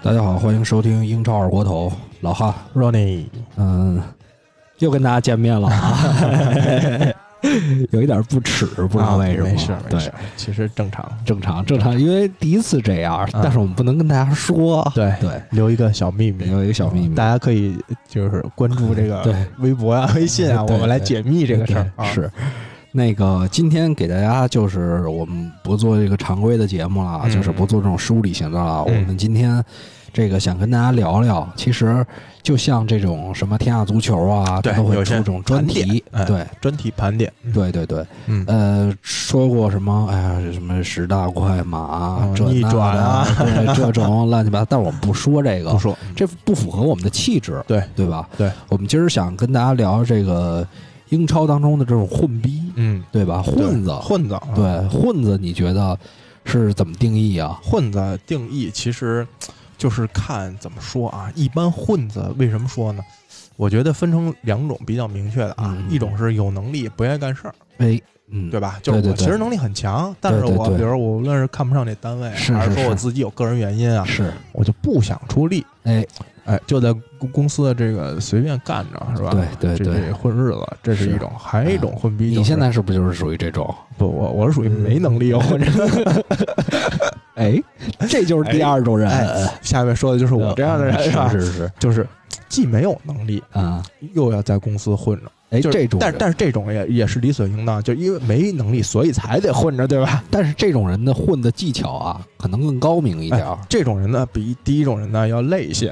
大家好，欢迎收听英超二锅头，老哈，Ronnie，嗯，又跟大家见面了啊，有一点不耻，不知道为什么，啊没事没对。事，，其实正常。正常正常，因为第一次这样，但是我们不能跟大家说，对对，留一个小秘密，留一个小秘密，大家可以就是关注这个微博啊、微信啊，我们来解密这个事儿。是。那个，今天给大家就是我们不做这个常规的节目了，嗯。就是不做这种梳理型的了。嗯。我们今天这个想跟大家聊聊，其实就像这种什么天下足球啊，都会出这种专题，哎对专题盘点，对对对，嗯，呃，说过什么？哎呀，什么十大快马，嗯这那逆转的啊对，这种 乱七八糟。但是我们不说这个，不说，这不符合我们的气质，对对吧？对，我们今儿想跟大家聊这个英超当中的这种混逼，嗯，对吧？混子，混子，啊对混子，你觉得是怎么定义啊？混子定义其实就是看怎么说啊。一般混子为什么说呢？我觉得分成两种比较明确的啊，嗯一种是有能力不愿意干事儿，哎，嗯，对吧？就是对对对我其实能力很强，但是我对对对比如我无论是看不上这单位，是是是还是说我自己有个人原因啊，是，我就不想出力，哎，哎，就在公公司的这个随便干着，是吧？对对这对混日子，这是是一种，还有一种混逼、就是。你现在是不是就是属于这种？不，我我是属于没能力又混着。哎，这就是第二种人，哎下面说的就是我这样的人，是吧？是是，就是既没有能力，啊，又要在公司混着。哎，就是这种人但但是这种也也是理所应当，就因为没能力，所以才得混着，对吧？但是这种人的混的技巧啊，可能更高明一点这种人呢，比第一种人呢要累一些，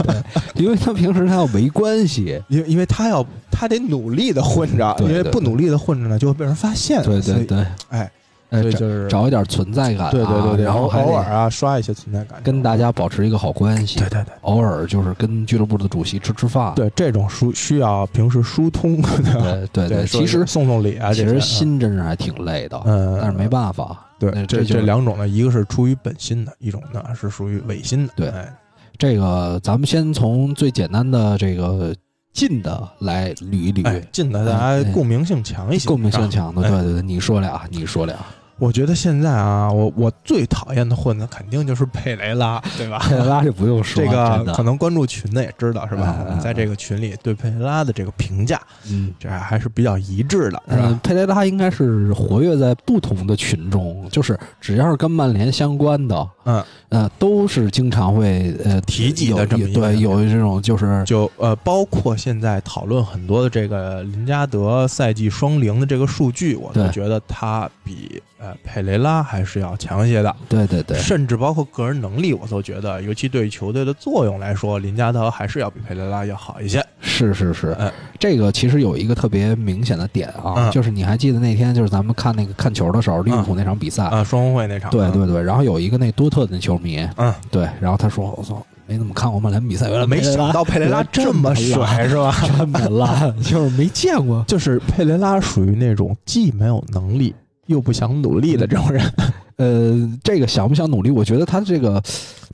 因为他平时他要没关系。因为因为他要他得努力的混着，对对因为不努力的混着呢，就会被人发现。对对对，哎，所以就是找一点存在感、啊，对对对对，然后偶尔啊刷一些存在感，跟大家保持一个好关系，对对对偶尔就是跟俱乐部的主席吃吃饭，对，这种疏需要平时疏通，对？对对其实送送礼啊，其实心真是还挺累的，嗯，但是没办法，对，这这就是两种呢，一个是出于本心的，一种呢是属于违心的。对哎，这个咱们先从最简单的这个近的来捋一捋，哎，近的大哎家共鸣性强一些，共鸣性强的，哎对对对，你说俩，你说俩，我觉得现在啊，我我最讨厌的混子肯定就是佩雷拉，对吧？佩雷拉就不用说，这个可能关注群的也知道是吧？嗯我们在这个群里对佩雷拉的这个评价，嗯。这还是比较一致的，是嗯吧？，佩雷拉应该是活跃在不同的群中，就是只要是跟曼联相关的，嗯，呃，都是经常会呃提及的这么一个对，有这种就是就呃，包括现在讨论很多的这个林加德赛季双零的这个数据，我都觉得他比呃佩雷拉还是要强一些的。对对对，甚至包括个人能力，我都觉得，尤其对球队的作用来说，林加德还是要比佩雷拉要好一些。是是是，哎这个其实有一个特别明显的点啊，嗯。就是你还记得那天就是咱们看那个看球的时候，利物浦那场比赛，啊，双红会那场，对对对，然后有一个那多特的球迷，嗯，对，然后他说我操，没怎么看过曼联比赛，原来没想到佩雷拉这么帅，是吧？这么烂，就是没见过。就是佩雷拉属于那种既没有能力又不想努力的这种人，呃，这个想不想努力？我觉得他这个，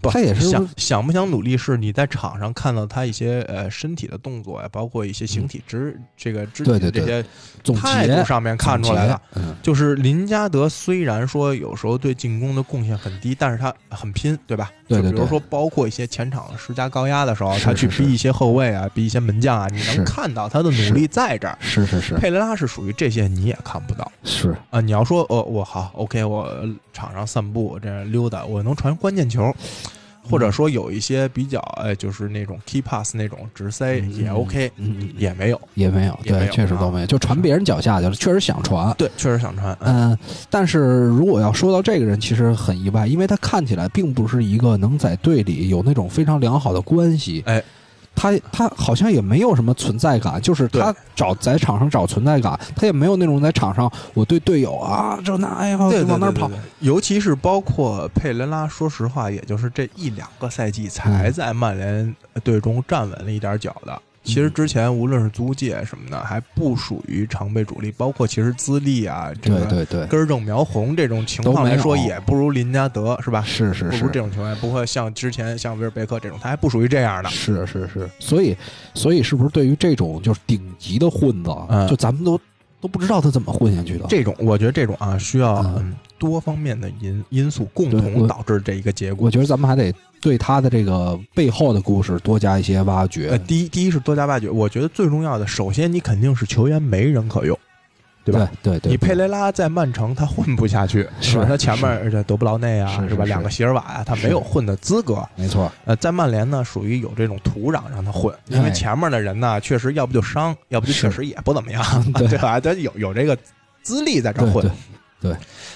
不他也是想想不想努力，是你在场上看到他一些呃身体的动作呀，包括一些形体肢、这个肢体的这些总态度上面看出来的。嗯，就是林加德虽然说有时候对进攻的贡献很低，但是他很拼，对吧？对对对就比如说包括一些前场施加高压的时候，是他去逼一些后卫啊，逼一些门将啊，你能看到他的努力在这儿。是是是佩雷拉是属于这些你也看不到是，啊！你要说呃，我好 OK，我场上散步这样溜达，我能传关键球，或者说有一些比较哎，就是那种 key pass 那种直塞嗯也 OK，嗯嗯，也没有。也没有，对，确实都没有，就传别人脚下去了，确实想传。对，确实想传。嗯嗯，但是如果要说到这个人，其实很意外，因为他看起来并不是一个能在队里有那种非常良好的关系。哎，他他好像也没有什么存在感，就是他找在场上找存在感，他也没有那种在场上我对队友啊这那哎呀对，往那儿跑。尤其是包括佩雷拉，说实话，也就是这一两个赛季才在曼联队中站稳了一点脚的。其实之前无论是租界什么的，还不属于常备主力，包括其实资历啊，这个对对对，根正苗红这种情况来说，也不如林加德，是吧？是是是不如这种情况，不会像之前像威尔贝克这种，他还不属于这样的。是是是，所以所以是不是对于这种就是顶级的混子，嗯就咱们都都不知道他怎么混下去的？这种我觉得这种啊，需要多方面的因因素共同导致这一个结果我。觉得咱们还得对他的这个背后的故事多加一些挖掘。呃，第一，第一是多加挖掘。我觉得最重要的，首先你肯定是球员没人可用，对吧？对对，你佩雷拉在曼城他混不下去，是吧？他前面而且德布劳内啊，吧？是是是两个席尔瓦啊，他没有混的资格。没错，呃，在曼联呢，属于有这种土壤让他混，因为哎前面的人呢，确实要不就伤，要不就确实也不怎么样，对对吧？他有有这个资历在这对混。对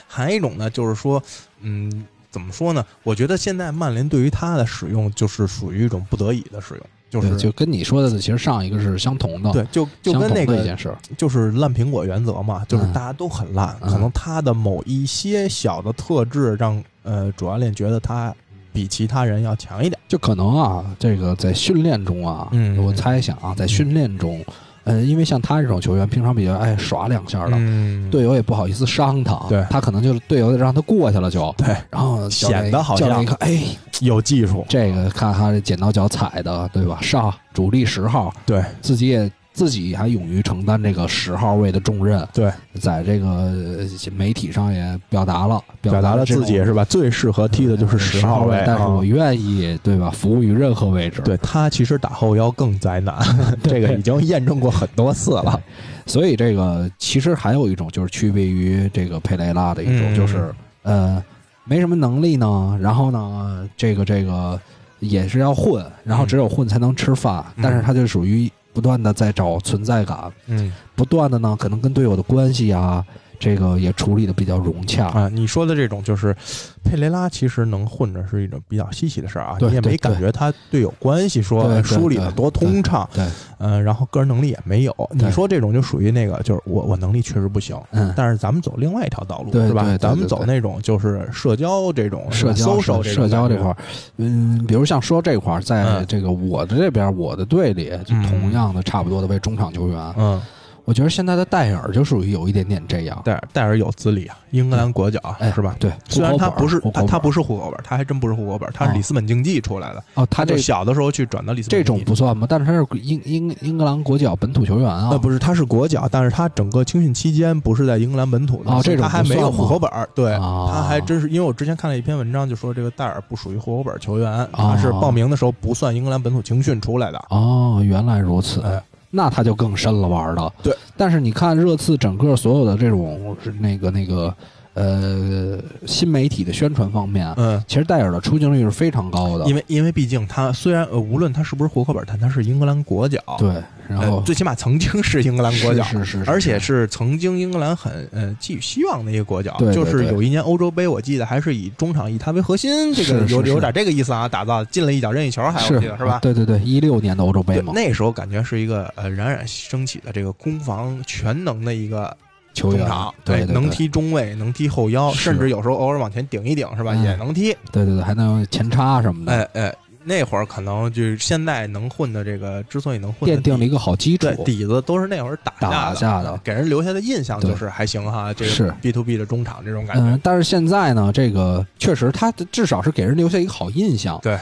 还有一种呢，就是说，嗯，怎么说呢？我觉得现在曼联对于他的使用，就是属于一种不得已的使用，就是就跟你说的，其实上一个是相同的，对，就就跟那个一件事儿。就是烂苹果原则嘛，就是嗯大家都很烂，嗯可能他的某一些小的特质让呃主教练觉得他比其他人要强一点。就可能啊，这个在训练中啊，嗯我猜想啊，在训练中，呃，因为像他这种球员，平常比较爱耍两下的，嗯，队友也不好意思伤他，对他可能就是队友让他过去了就，对，然后显得好像教练一看，哎，有技术，这个看他这剪刀脚踩的，对吧？上主力十号，对自己也自己还勇于承担这个十号位的重任，对，在这个呃媒体上也表达了，表达了自己是吧？最适合踢的就是十号位，但是啊。我愿意，对吧？服务于任何位置，对他其实打后腰更灾难，这个已经验证过很多次了。所以这个其实还有一种就是区别于这个佩雷拉的一种，嗯。就是呃没什么能力呢，然后呢这个这个也是要混，然后只有混才能吃饭，嗯。但是他就属于不断的在找存在感，嗯。不断的呢可能跟队友的关系啊，这个也处理的比较融洽。啊，你说的这种就是佩雷拉，其实能混着是一种比较稀奇的事儿啊，你也没感觉他队友关系说梳理的多通畅，对，嗯，然后个人能力也没有。你说这种就属于那个，就是我我能力确实不行，嗯，但是咱们走另外一条道路是吧？咱们走那种就是社交这种社交社社交这块儿，嗯，比如像说这块儿，在嗯。这个我的这边，我的队里，同样的差不多的为中场球员，嗯，我觉得现在的戴尔就属于有一点点这样，戴尔戴尔有资历啊，英格兰国脚哎是吧？对，虽然他不是他他不是户口本，他还真不是户口本，他是哦里斯本竞技出来的。哦，他就小的时候去转到里斯本这种不算吗？但是他是英英英格兰国脚本土球员啊，呃，不是，他是国脚，但是他整个青训期间不是在英格兰本土的，哦这种他还没有户口本儿。对，啊他还真是，因为我之前看了一篇文章，就说这个戴尔不属于户口本球员，哦他是报名的时候不算英格兰本土青训出来的。哦，原来如此。哎那他就更深了玩的，对。但是你看热刺整个所有的这种是那个那个呃新媒体的宣传方面，嗯，其实戴尔的出镜率是非常高的，因为因为毕竟他虽然呃无论他是不是户口本，但他是英格兰国脚，对，然后呃最起码曾经是英格兰国脚，是 是是，而且是曾经英格兰很呃寄予希望的一个国脚，对对就是有一年欧洲杯，我记得还是以中场以他为核心，这个有有点这个意思啊，打造进了一脚任意球，还我记得是吧？对对对，一六年的欧洲杯对，嘛，那时候感觉是一个呃冉冉升起的这个攻防全能的一个球员中场，对能踢中卫，能踢后腰，甚至有时候偶尔往前顶一顶，是吧？嗯也能踢。对对对，还能前插什么的，哎哎，那会儿可能就是现在能混的这个，之所以能混奠定了一个好基础对，底子都是那会儿打打下的的，给人留下的印象就是还行哈。这是个 B to B 的中场这种感觉，嗯，但是现在呢，这个确实他至少是给人留下一个好印象。对，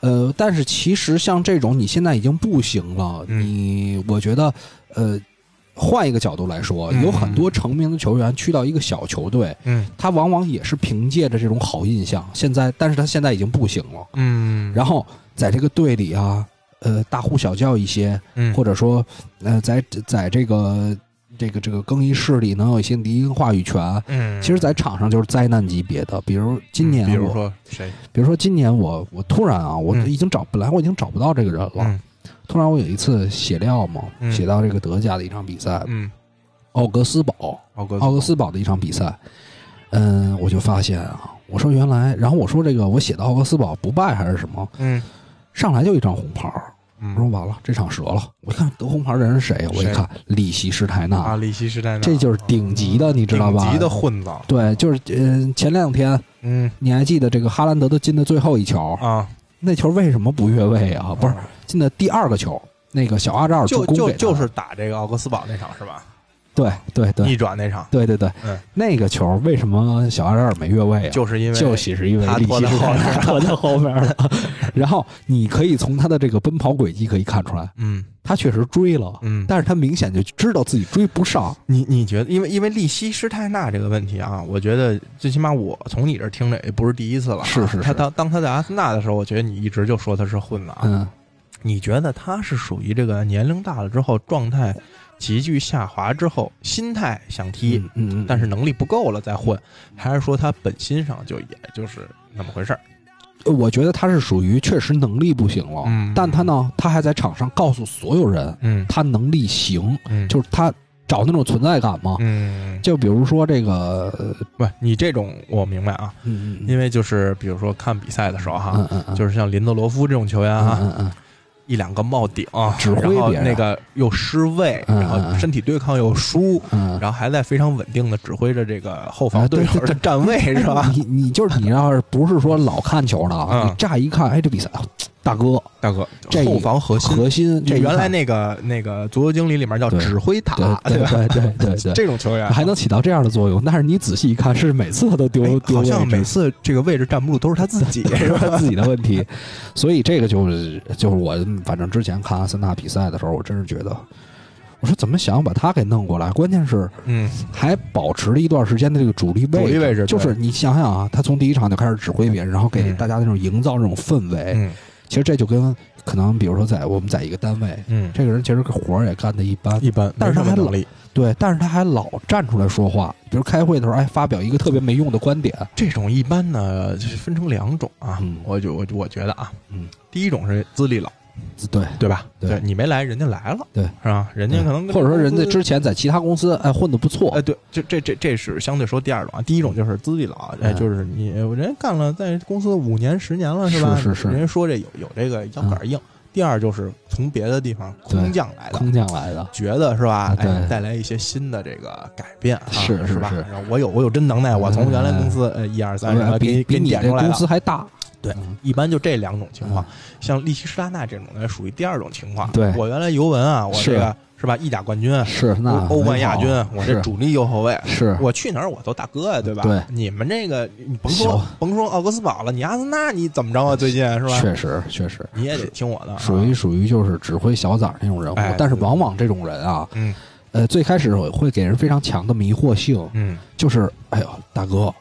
呃，但是其实像这种你现在已经不行了，嗯你我觉得，呃，换一个角度来说，嗯有很多成名的球员去到一个小球队，嗯。他往往也是凭借着这种好印象，现在，但是他现在已经不行了。嗯，然后在这个队里啊，呃，大呼小叫一些，嗯。或者说，呃，在在这个这个这个更衣室里能有一些离音话语权。嗯，其实，在场上就是灾难级别的，比如今年我，比如说谁，比如说今年我，我突然啊，我嗯。已经找，本来我已经找不到这个人了，嗯突然我有一次写料嘛，嗯。写到这个德甲的一场比赛，嗯，奥格斯堡，奥格奥格斯堡的一场比赛，嗯，我就发现啊，我说原来，然后我说这个我写的奥格斯堡不败还是什么，嗯。上来就一张红牌儿，我说嗯完了，这场折了。我一看得红牌的人是谁？我一看里希施泰纳，啊，里希施泰纳，这就是顶级的，你知道吧？顶级的混子，对，就是嗯、前两天嗯。你还记得这个哈兰德的进的最后一球，啊，那球为什么不越位啊？不是进的第二个球，那个小阿扎尔助就就攻给他就是打这个奥格斯堡那场是吧？对对对逆转那场，对对对，嗯那个球为什么小阿扎尔没越位啊？就是因为就喜是因为他利希是拖在后面 拖在后面的，然后你可以从他的这个奔跑轨迹可以看出来，嗯他确实追了，嗯。但是他明显就知道自己追不上。你你觉得，因为因为利希施泰纳这个问题啊，我觉得最起码我从你这儿听着也不是第一次了啊。是是是他当当他在阿森纳的时候，我觉得你一直就说他是混子啊。嗯，你觉得他是属于这个年龄大了之后，状态急剧下滑之后，心态想踢，嗯嗯，但是能力不够了再混，还是说他本心上就也就是那么回事儿？我觉得他是属于确实能力不行了，嗯但他呢，他还在场上告诉所有人嗯。他能力行，嗯。就是他找那种存在感嘛。嗯，就比如说这个，呃不，你这种我明白啊，嗯嗯因为就是比如说看比赛的时候哈，嗯嗯嗯，就是像林德罗夫这种球员嗯哈，嗯嗯一两个冒顶，指挥然后那个又失位，嗯然后身体对抗又输，嗯，然后还在非常稳定的指挥着这个后防啊对站位，是吧？你你就是你要是不是说老看球的啊，嗯。你乍一看，哎，这比赛啊大哥。大哥，这后防核心，核心，这这一看原来那个那个足球经理里面叫对指挥塔，对对吧？对对对对，这种球员还能起到这样的作用，但是你仔细一看，是每次他都丢哎丢位置。好像每次这个位置站不住都是他自己，是吧？自己的问题，所以这个就是就是我反正之前看阿森纳比赛的时候，我真是觉得，我说怎么想把他给弄过来？关键是嗯还保持了一段时间的这个主力位主力位置就是你想想啊，他从第一场就开始指挥别人，然后给嗯大家那种营造这种氛围。嗯其实这就跟可能比如说在我们在一个单位，嗯，这个人其实活儿也干的一般，一般，但是他还老。对，但是他还老站出来说话，比如开会的时候，哎，发表一个特别没用的观点，这种一般呢，就是分成两种啊。嗯我就我我觉得啊，嗯，第一种是资历老，对，对吧？对你没来，人家来了，对，是吧？人家可能或者说人家之前在其他公司哎混的不错哎，，对，这这这这是相对说第二种啊。第一种就是资历老，哎，嗯就是你人家干了在公司五年十年了是，吧？是是是人家说这有有这个腰杆硬。第二就是从别的地方空降来的，空降来的，觉得是吧？哎，带来一些新的这个改变啊，是是吧我有我有真能耐，我从原来公司呃一二三给比你给比你这公你点出来了。司还大，对嗯。一般就这两种情况，像利希施拉纳这种呢，属于第二种情况。对。我原来尤文啊，我是这个是。吧，意甲冠军，是那欧欧冠亚军我，是主力右后卫，是。我去哪儿我都大哥呀，对吧？对。你们这个你甭说甭说奥格斯堡了，你阿森纳你怎么着啊？最近是吧？确实确实。你也得听我的啊，属于属于就是指挥小崽儿那种人物哎，但是往往这种人啊，嗯。呃，最开始会给人非常强的迷惑性，嗯。就是哎呦大哥，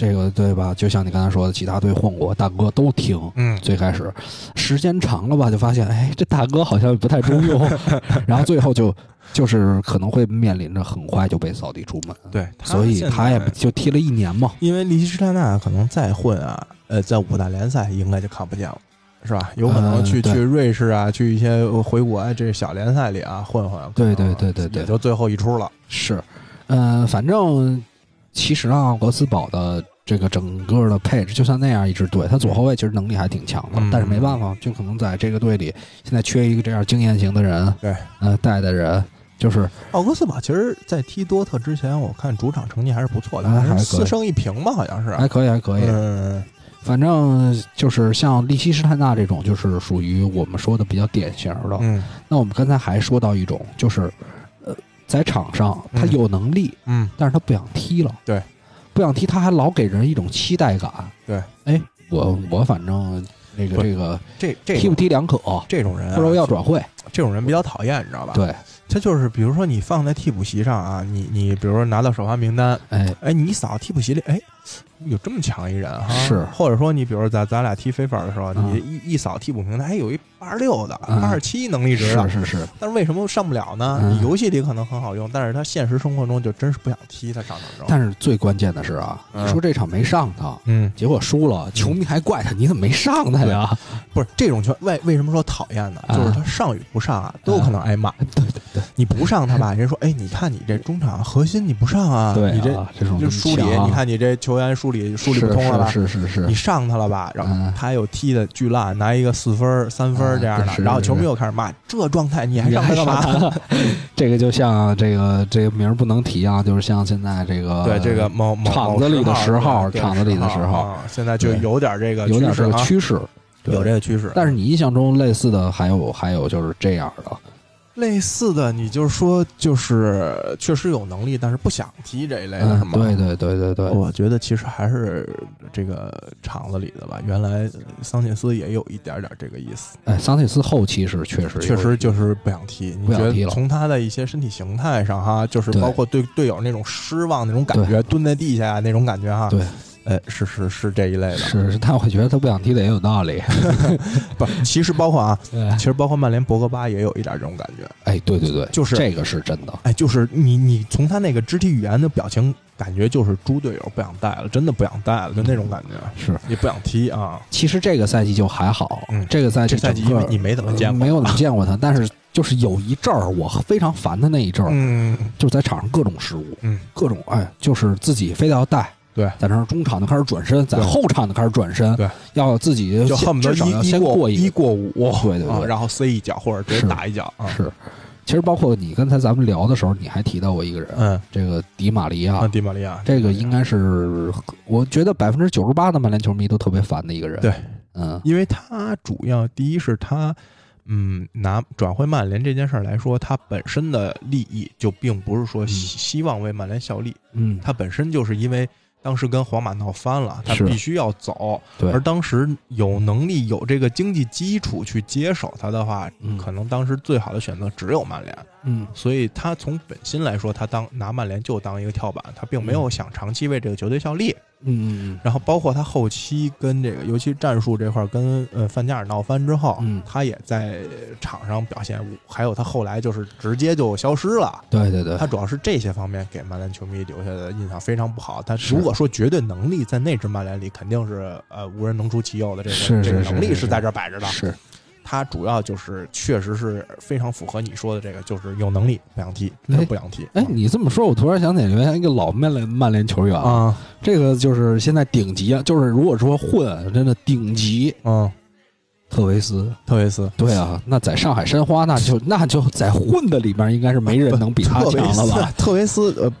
这个对吧？就像你刚才说的，其他队混过，大哥都听。嗯，最开始时间长了吧，就发现哎，这大哥好像不太中用，然后最后就就是可能会面临着很快就被扫地出门，对，所以他也就踢了一年嘛。因为利希施泰纳可能再混啊，呃，在五大联赛应该就看不见了。是吧？有可能去、去瑞士啊，去一些回国啊，这小联赛里啊混混，对对对对对也就最后一出了。是，呃，反正其实啊，格斯堡的这个整个的配置就算那样一支队，他左后卫其实能力还挺强的，嗯但是没办法，就可能在这个队里现在缺一个这样经验型的人，对，呃，带的人，就是奥格斯堡其实，在踢多特之前，我看主场成绩还是不错的，哎还可以四胜一平吧，好像是。还可以，还可以。嗯，反正就是像利希施泰纳这种，就是属于我们说的比较典型的。嗯那我们刚才还说到一种，就是呃，在场上他嗯有能力，嗯但是他不想踢了。对，不想踢，他还老给人一种期待感。对，哎，我我反正那个这个这这踢不踢两可，这种人、啊，或者要转会。这种人比较讨厌，你知道吧？，对，他就是比如说你放在替补席上啊，你你比如说拿到首发名单，哎，哎，你一扫替补席里，哎，有这么强一人哈，是。或者说你比如说咱咱俩踢飞法的时候，嗯你一一扫替补名单，还，有一八十六的、嗯八十七能力值的，是是是，但是为什么上不了呢？嗯你游戏里可能很好用，但是他现实生活中就真是不想踢他上场之后。但是最关键的是啊，嗯你说这场没上他，嗯，结果输了，球迷还怪他，你怎么没上他呀？不是这种球为为什么说讨厌呢？啊。就是他上与不上啊，都有可能挨骂。对对对，你不上他吧，人说，哎，你看你这中场核心你不上啊，对你这啊，这种就梳理，你看你这球员梳理梳理不通了吧？是是是是你，上他了吧，然后嗯他又踢的巨烂，拿一个四分、三分这样的，然后球迷又开始骂，这状态你还上他干嘛？这个就像这个这个名儿不能提啊，就是像现在这个对这个某某场子里的十号对场子里的十号啊，现在就有点这个有点这个趋势有这个趋势。但是你印象中类似的还有还有就是这样的，类似的，你就是说，就是确实有能力，但是不想踢这一类的，是嗯，吗？对对对对对，我觉得其实还是这个厂子里的吧。原来桑切斯也有一点点这个意思，哎，桑切斯后期是确实确实就是不想踢。你觉得从他的一些身体形态上哈，就是包括对队友那种失望那种感觉，蹲在地下那种感觉哈，对，哎，是是是这一类的。是是，但我觉得他不想踢的也有道理。不，其实包括啊，其实包括曼联博格巴也有一点这种感觉。哎，对对对，就是这个是真的。哎，就是你你从他那个肢体语言的表情，感觉就是猪队友不想带了，真的不想带了，就那种感觉，是，也不想踢啊。其实这个赛季就还好，嗯这个赛季这赛季因为你没怎么见过呃没有怎么见过他，但是就是有一阵儿我非常烦的那一阵儿，嗯就是在场上各种失误，嗯，各种哎，就是自己非得要带。对在那儿中场就开始转身，在后场就开始转身，对，要自己就恨不得一一过先过一一过五，对对对啊然后塞一脚或者直接打一脚啊。是。其实包括你刚才咱们聊的时候，你还提到过一个人，嗯，这个迪玛利亚，嗯，迪玛利亚，这个应该是我觉得百分之九十八的曼联球迷都特别烦的一个人。对，嗯，因为他主要第一是他。嗯，拿转会曼联这件事儿来说，他本身的利益就并不是说希希望为曼联效力，嗯，他本身就是因为当时跟皇马闹翻了，他必须要走，对。而当时有能力、有这个经济基础去接手他的话，嗯。可能当时最好的选择只有曼联。嗯所以他从本心来说，他当拿曼联就当一个跳板，他并没有想长期为这个球队效力。嗯嗯然后包括他后期跟这个，尤其战术这块儿跟呃范加尔闹翻之后，嗯他也在场上表现，还有他后来就是直接就消失了。对对对他，主要是这些方面给曼联球迷留下的印象非常不好。他是如果说绝对能力在那支曼联里，肯定是呃无人能出其右的这个是这个是能力是在这儿摆着的。是他主要就是确实是非常符合你说的这个，就是有能力不想踢，真的不想踢。哎，你这么说，我突然想起来一个老曼联曼联球员，啊这个就是现在顶级啊，就是如果说混，真的顶级嗯，特维斯。特维斯。对啊，那在上海申花，那就那就在混的里边，应该是没人能比他 强了斯吧？？特维斯，呃，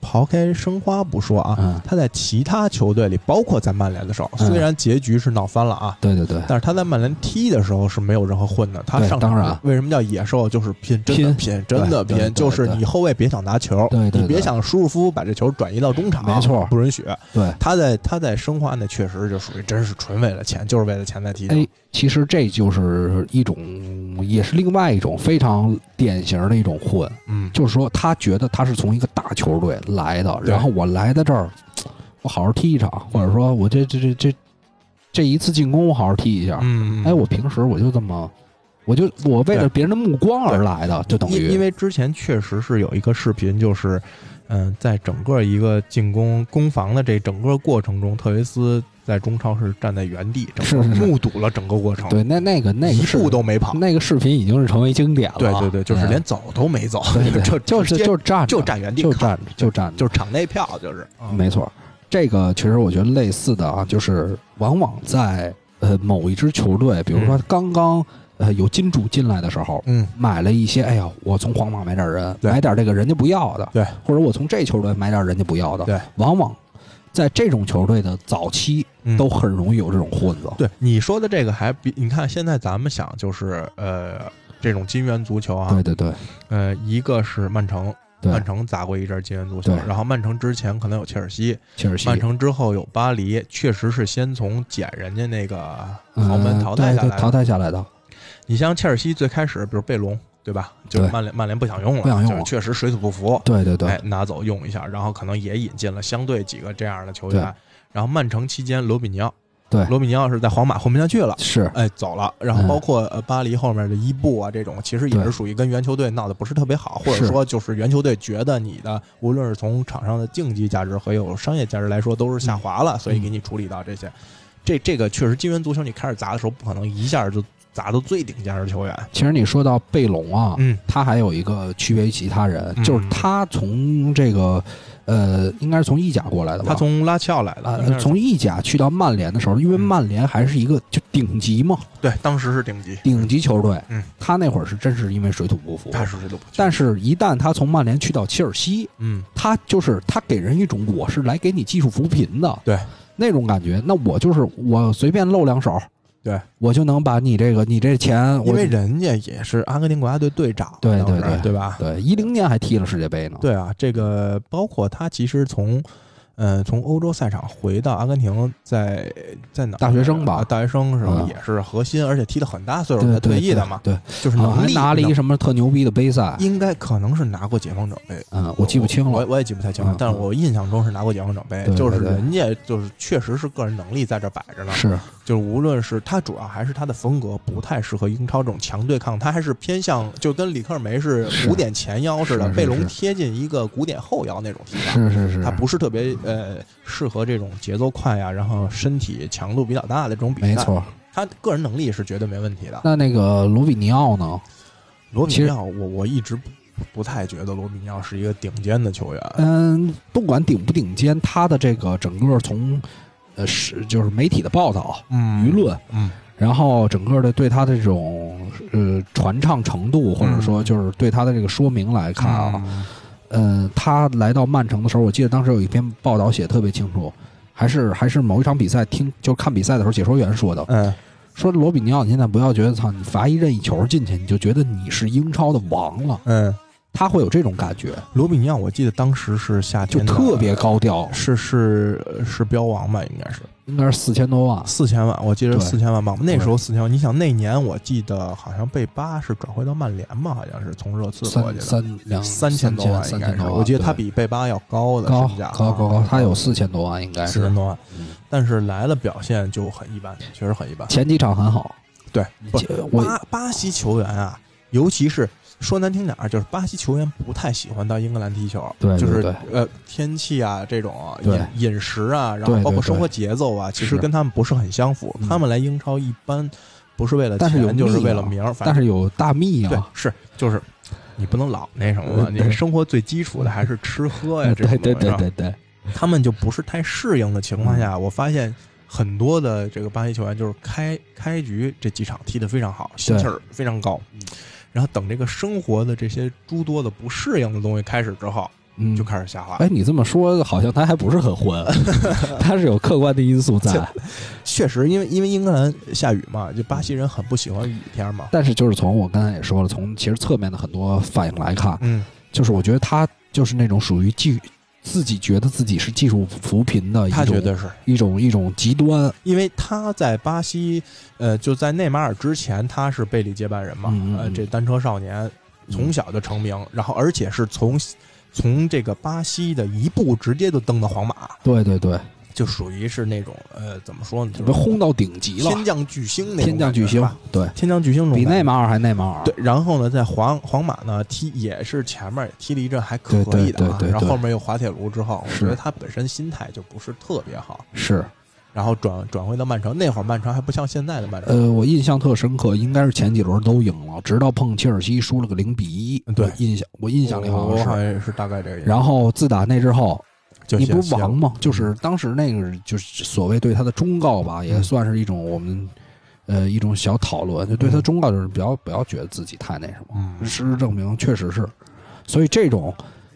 刨开申花不说啊，嗯，他在其他球队里，包括在曼联的时候，嗯虽然结局是闹翻了啊，对对对，但是他在曼联踢的时候是没有任何混的。他对上场当然为什么叫野兽？就是拼，真的拼拼，真的拼。对对对就是对你后卫别想拿球，对对对你别想舒舒服服把这球转移到中场，没错不允许。对。他在他在申花那确实就属于真是纯为了钱，就是为了钱在踢球。哎，其实这就是一种，也是另外一种非常典型的一种混，嗯，就是说他觉得他是从一个大球队来的，然后我来到这儿，我好好踢一场，或者说我这这这这这一次进攻我好好踢一下。嗯，哎，我平时我就这么，我就我为了别人的目光而来的，就等于因因为之前确实是有一个视频，就是，嗯、在整个一个进攻攻防的这整个过程中，特维斯在中超是站在原地，整个是是是。目睹了整个过程，对那那个那一步都没跑。那个视频已经是成为经典了。对对对，就是嗯连走都没走，就就是就站就站原地就站着就站着，就是场内票，就是。没错，这个其实我觉得类似的啊，就是往往在呃某一支球队，比如说刚刚呃有金主进来的时候，嗯，买了一些，哎呀，我从皇马买点人，买点这个人家不要的，对，或者我从这球队买点人家不要的，对，往往在这种球队的早期嗯。都很容易有这种混子，对你说的这个还比你看现在咱们想就是呃这种金元足球啊，对对对。呃一个是曼城。曼城砸过一阵金元足球，然后曼城之前可能有切尔西，切尔西。曼城之后有巴黎，确实是先从捡人家那个豪门嗯淘汰下来淘汰下来的，你像切尔西最开始，比如贝隆，对吧？就是曼联曼联不想用了，不想用了。确实水土不服，对对对。哎，拿走用一下，然后可能也引进了相对几个这样的球员。然后曼城期间，罗比尼奥，对。罗比尼奥是在皇马混不下去了。是，哎，走了，然后嗯。包括呃巴黎后面的伊布啊，这种其实也是属于跟原球队闹得不是特别好，或者说就是原球队觉得你的无论是从场上的竞技价值和有商业价值来说都是下滑了，所以给你处理到这些。这这个确实，金元足球你开始砸的时候，不可能一下就砸到最顶尖的球员。其实你说到贝隆啊，嗯他还有一个区别于其他人，嗯就是他从这个呃，应该是从意甲过来的吧？他从拉齐奥来的，从意甲去到曼联的时候，因为嗯曼联还是一个就顶级嘛，对当时是顶级，顶级球队。嗯，他那会儿是真是因为水土不服，他是水土不服。但是一旦他从曼联去到切尔西，嗯，他就是他给人一种我是来给你技术扶贫的，对那种感觉。那我就是我随便露两手，对，我就能把你这个你这钱，因为人家也是阿根廷国家队队长，对对对对吧？对一零年还踢了世界杯呢。对啊，这个包括他其实从，呃，从欧洲赛场回到阿根廷在，在哪儿？大学生吧啊大学生时候嗯也是核心，而且踢了很大岁数才退役的嘛，对，就是对，啊还能力能拿了一个什么特牛逼的杯赛？应该可能是拿过解放者杯，嗯，我记不清了。我我也记不太清了嗯，但是我印象中是拿过解放者杯，对就是人家就是确实是个人能力在这摆着呢，是，就是无论是他主要还是他的风格不太适合英超这种强对抗，他还是偏向就跟里克尔梅是是古典前腰似的，是是贝隆贴近一个古典后腰那种踢法，是是是，他不是特别呃适合这种节奏快呀，然后身体强度比较大的这种比赛。没，错。他个人能力是绝对没问题的。那那个罗比尼奥呢？罗比尼奥，我我一直不不太觉得罗比尼奥是一个顶尖的球员。嗯，不管顶不顶尖，他的这个整个从呃是就是媒体的报道、嗯舆论，嗯然后整个的对他的这种呃传唱程度，或者说就是对他的这个说明来看啊，嗯嗯，他来到曼城的时候，我记得当时有一篇报道写得特别清楚，还是还是某一场比赛听就看比赛的时候解说员说的，嗯。说罗比尼奥，你现在不要觉得操你罚一任意球进去，你就觉得你是英超的王了，嗯，他会有这种感觉，罗比尼奥，我记得当时是夏就天就特别高调，是是是标王吧，应该是应该是四千多万，四千万，我记得对。四千万吧。那时候四千万，你想那年我记得好像贝巴是转会到曼联嘛，好像是从热刺过去三的，三两三千多万应该是，三千多万，我记得他比贝巴要高的高身价，高高高，他有四千多万，应该是。四千多万嗯，但是来了表现就很一般，确实很一般。前几场很好，对，不巴巴西球员啊，尤其是说难听点儿，就是巴西球员不太喜欢到英格兰踢球，对对就是呃天气啊这种饮饮食啊，然后对对对包括生活节奏啊，其实跟他们不是很相符。嗯。他们来英超一般不是为了钱，就是为了名儿，但是有大蜜对啊，是就是。你不能老那什么你生活最基础的还是吃喝呀，这对对对对对，他们就不是太适应的情况下，我发现很多的这个巴西球员就是开开局这几场踢得非常好，心气儿非常高，然后等这个生活的这些诸多的不适应的东西开始之后，嗯，就开始下滑。哎，你这么说，好像他还不是很混，他是有客观的因素在。确实，因为因为英格兰下雨嘛，就巴西人很不喜欢雨天嘛。但是就是从我刚才也说了，从其实侧面的很多反应来看，嗯，就是我觉得他就是那种属于技自己觉得自己是技术扶贫的一种，他觉得是。一种一种极端。因为他在巴西，呃，就在内马尔之前，他是贝利接班人嘛，呃，嗯嗯嗯。这单车少年从小就成名，然后而且是从从这个巴西的一步直接就登到皇马，对对对，就属于是那种呃，怎么说呢，就被是轰到顶级了，天降巨星那种天降巨星对，天降巨星比内马尔还内马尔。对，然后呢，在皇皇马呢踢也是前面踢了一阵还可以的啊，对对对对对。然后后面又滑铁卢之后，我觉得他本身心态就不是特别好，是，然后转转回到曼城，那会儿曼城还不像现在的曼城，呃，我印象特深刻，应该是前几轮都赢了，直到碰切尔西输了个零比一。对。印象我印象里好我像是。大概这个样。然后自打那之后，就你不歇是王吗？就是当时那个就是所谓对他的忠告吧，也嗯。算是一种我们呃一种小讨论，就对他嗯。忠告就是不要不要觉得自己太那什么。嗯。事实证明确实是，所以这种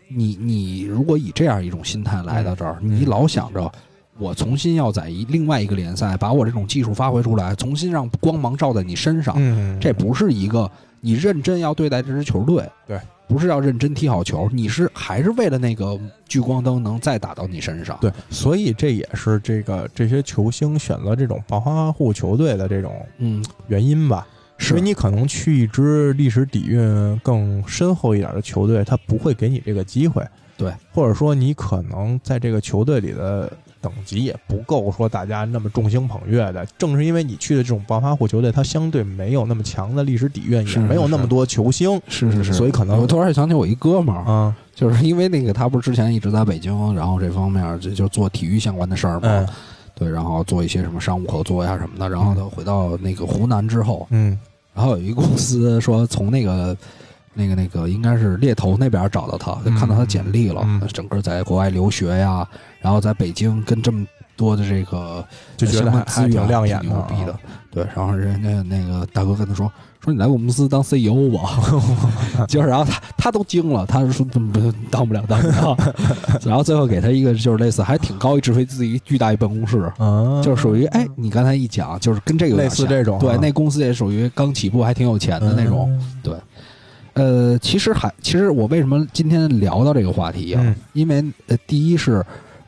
你你如果以这样一种心态来到这儿，嗯。你老想着。我重新要在一另外一个联赛把我这种技术发挥出来，重新让光芒照在你身上，嗯，这不是一个你认真要对待这支球队，对，不是要认真踢好球，你是还是为了那个聚光灯能再打到你身上，对，所以这也是这个这些球星选择这种暴发户球队的这种嗯，原因吧。是因为你可能去一支历史底蕴更深厚一点的球队，他不会给你这个机会。对，或者说你可能在这个球队里的等级也不够说大家那么众星捧月的。正是因为你去的这种暴发户球队，它相对没有那么强的历史底蕴，也没有那么多球星。是是是，所以可能我突然想起我一哥们儿，啊，就是因为那个他不是之前一直在北京，然后这方面就就做体育相关的事儿嘛，嗯对，然后做一些什么商务合作呀什么的，然后他回到那个湖南之后，嗯然后有一公司说从那个。那个那个应该是猎头那边找到他，就看到他简历了，嗯整个在国外留学呀，然后在北京跟这么多的这个就觉得还挺亮眼的挺牛逼的啊。对，然后人家那个大哥跟他说说你来我们公司当 CEO 吧，就是然后他他都惊了，他说不不当不了当不了，然后最后给他一个就是类似还挺高一职位自己巨大一办公室。啊，就是属于哎，你刚才一讲，就是跟这个类似这种啊对，那公司也属于刚起步，还挺有钱的那种。嗯对，呃，其实还其实我为什么今天聊到这个话题啊？嗯因为呃，第一是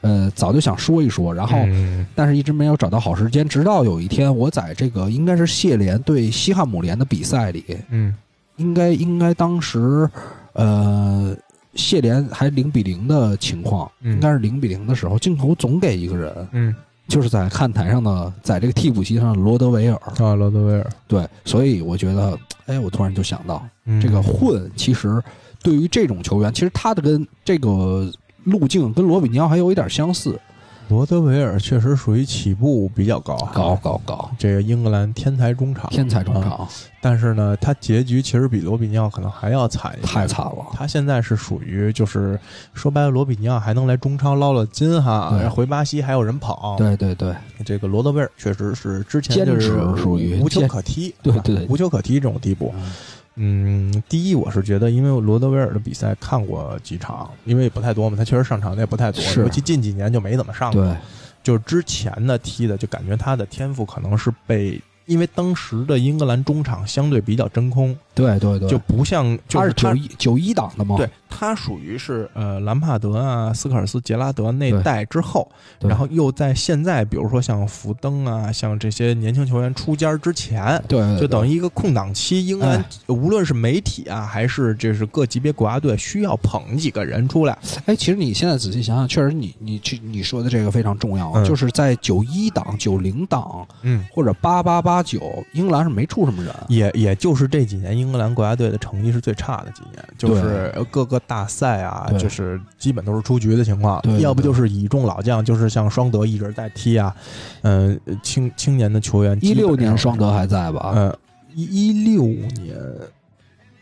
呃早就想说一说，然后、嗯。但是一直没有找到好时间，直到有一天我在这个应该是谢联对西汉姆联的比赛里，嗯。应该应该当时呃谢联还零比零的情况，嗯。应该是零比零的时候，镜头总给一个人，嗯。就是在看台上的，在这个替补席上的罗德维尔。啊，罗德维尔。对，所以我觉得，哎，我突然就想到，嗯。这个混其实对于这种球员，其实他的跟这个路径跟罗比尼奥还有一点相似，罗德维尔确实属于起步比较高，高高高，这个英格兰天才中场，天才中啊场，但是呢，他结局其实比罗比尼奥可能还要惨一些，太惨了。他现在是属于就是说白了，罗比尼奥还能来中超捞捞金哈，然后回巴西还有人跑。，对对对，这个罗德维尔确实是之前就是属于无球可踢，对吧对对。无球可踢这种地步。嗯嗯，第一我是觉得，因为罗德威尔的比赛看过几场，因为也不太多嘛，他确实上场的也不太多，尤其近几年就没怎么上过。对，就是之前的踢的，就感觉他的天赋可能是被，因为当时的英格兰中场相对比较真空，对对对，就不像就是九一九一档的嘛，对他属于是呃兰帕德啊、斯科尔斯、杰拉德那对。代之后，然后又在现在，比如说像福登啊，像这些年轻球员出尖儿之前，对，对就等于于一个空档期，英格兰哎。无论是媒体啊，还是这是各级别国家队需要捧几个人出来，哎，其实你现在仔细想想，确实你你去你说的这个非常重要，嗯。就是在九一档、九零档嗯。或者八八八九，英格兰是没出什么人。也也就是这几年，英格兰国家队的成绩是最差的几年，就是各个大赛啊，就是基本都是出局的情况要不就是倚重老将，就是像双德一直在踢啊，嗯、青青年的球员，一六年双双德还在吧？嗯，一一六年，